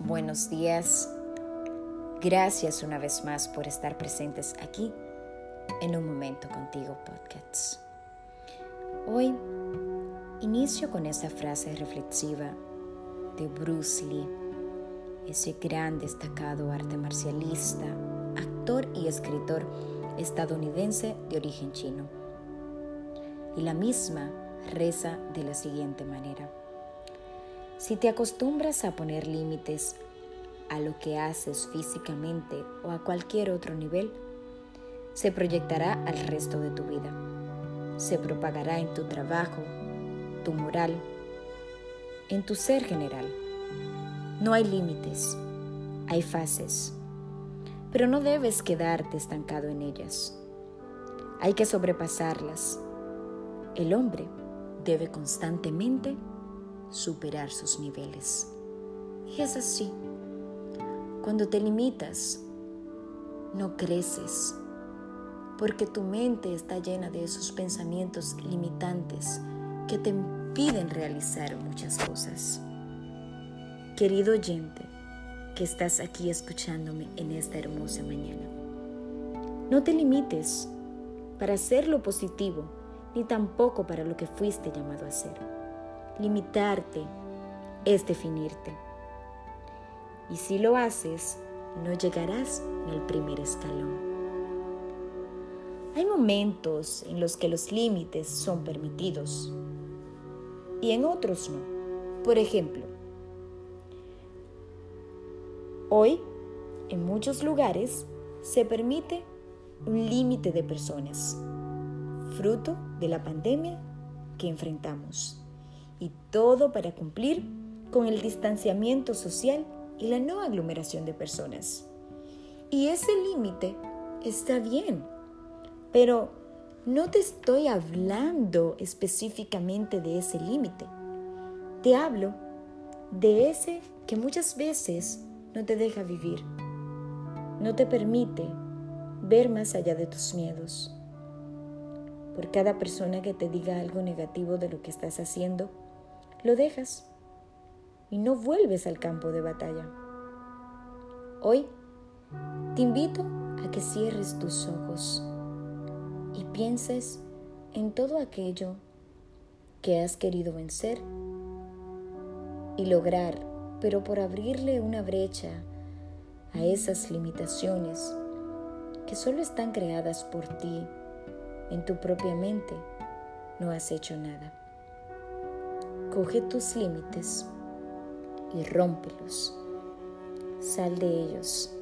buenos días. Gracias una vez más por estar presentes aquí en un momento contigo podcasts. Hoy inicio con esta frase reflexiva de Bruce Lee, ese gran destacado arte marcialista, actor y escritor estadounidense de origen chino. Y la misma reza de la siguiente manera. Si te acostumbras a poner límites a lo que haces físicamente o a cualquier otro nivel, se proyectará al resto de tu vida. Se propagará en tu trabajo, tu moral, en tu ser general. No hay límites, hay fases, pero no debes quedarte estancado en ellas. Hay que sobrepasarlas. El hombre debe constantemente superar sus niveles. Y es así. Cuando te limitas, no creces, porque tu mente está llena de esos pensamientos limitantes que te impiden realizar muchas cosas. Querido oyente, que estás aquí escuchándome en esta hermosa mañana, no te limites para hacer lo positivo, ni tampoco para lo que fuiste llamado a hacer. Limitarte es definirte. Y si lo haces, no llegarás ni al primer escalón. Hay momentos en los que los límites son permitidos y en otros no. Por ejemplo, hoy en muchos lugares se permite un límite de personas, fruto de la pandemia que enfrentamos y todo para cumplir con el distanciamiento social y la no aglomeración de personas. Y ese límite está bien, pero no te estoy hablando específicamente de ese límite. Te hablo de ese que muchas veces no te deja vivir, no te permite ver más allá de tus miedos. Por cada persona que te diga algo negativo de lo que estás haciendo, lo dejas y no vuelves al campo de batalla. Hoy te invito a que cierres tus ojos y pienses en todo aquello que has querido vencer y lograr, pero por abrirle una brecha a esas limitaciones que solo están creadas por ti en tu propia mente, no has hecho nada. Coge tus límites y rómpelos. Sal de ellos.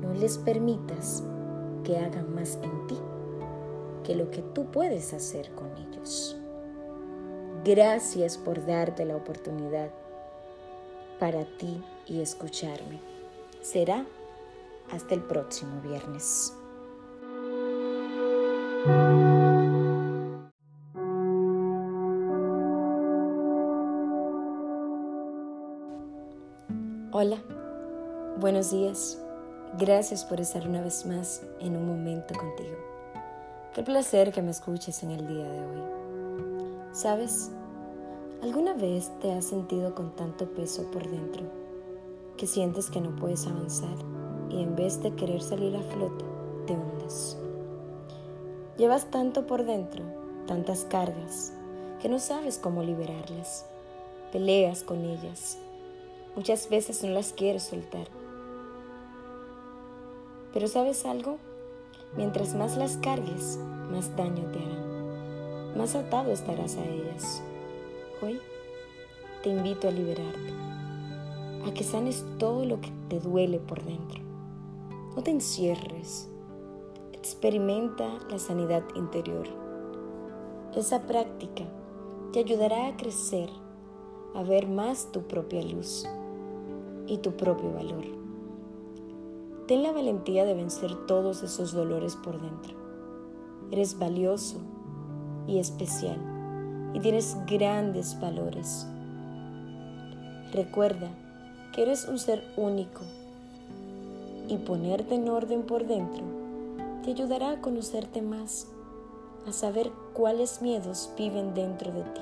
No les permitas que hagan más en ti que lo que tú puedes hacer con ellos. Gracias por darte la oportunidad para ti y escucharme. Será hasta el próximo viernes. Hola, buenos días. Gracias por estar una vez más en un momento contigo. Qué placer que me escuches en el día de hoy. ¿Sabes? ¿Alguna vez te has sentido con tanto peso por dentro que sientes que no puedes avanzar y en vez de querer salir a flote, te hundes? Llevas tanto por dentro, tantas cargas, que no sabes cómo liberarlas. Peleas con ellas Muchas veces no las quieres soltar. Pero ¿sabes algo? Mientras más las cargues, más daño te harán. Más atado estarás a ellas. Hoy te invito a liberarte, a que sanes todo lo que te duele por dentro. No te encierres. Experimenta la sanidad interior. Esa práctica te ayudará a crecer, a ver más tu propia luz y tu propio valor. Ten la valentía de vencer todos esos dolores por dentro. Eres valioso y especial y tienes grandes valores. Recuerda que eres un ser único y ponerte en orden por dentro te ayudará a conocerte más, a saber cuáles miedos viven dentro de ti.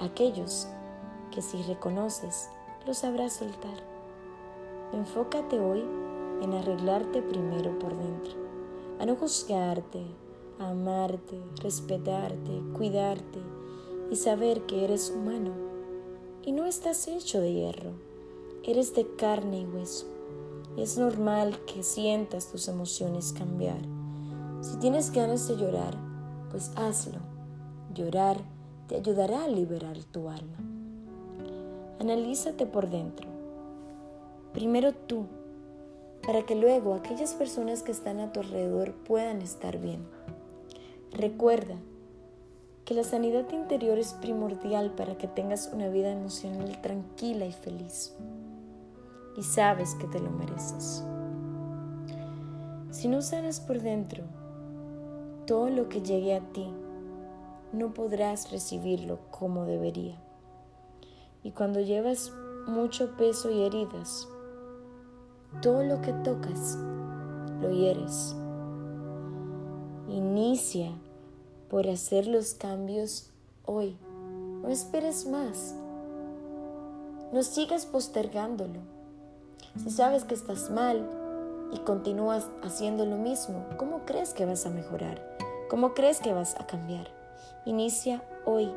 Aquellos que si reconoces lo sabrás soltar. Enfócate hoy en arreglarte primero por dentro, a no juzgarte, a amarte, respetarte, cuidarte y saber que eres humano y no estás hecho de hierro, eres de carne y hueso. Es normal que sientas tus emociones cambiar. Si tienes ganas de llorar, pues hazlo. Llorar te ayudará a liberar tu alma. Analízate por dentro. Primero tú, para que luego aquellas personas que están a tu alrededor puedan estar bien. Recuerda que la sanidad interior es primordial para que tengas una vida emocional tranquila y feliz. Y sabes que te lo mereces. Si no sanas por dentro, todo lo que llegue a ti no podrás recibirlo como debería. Y cuando llevas mucho peso y heridas, todo lo que tocas lo hieres. Inicia por hacer los cambios hoy. No esperes más. No sigas postergándolo. Si sabes que estás mal y continúas haciendo lo mismo, ¿cómo crees que vas a mejorar? ¿Cómo crees que vas a cambiar? Inicia hoy.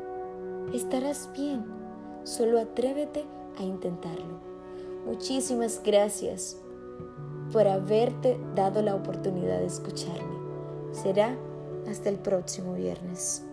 Estarás bien. Solo atrévete a intentarlo. Muchísimas gracias por haberte dado la oportunidad de escucharme. Será hasta el próximo viernes.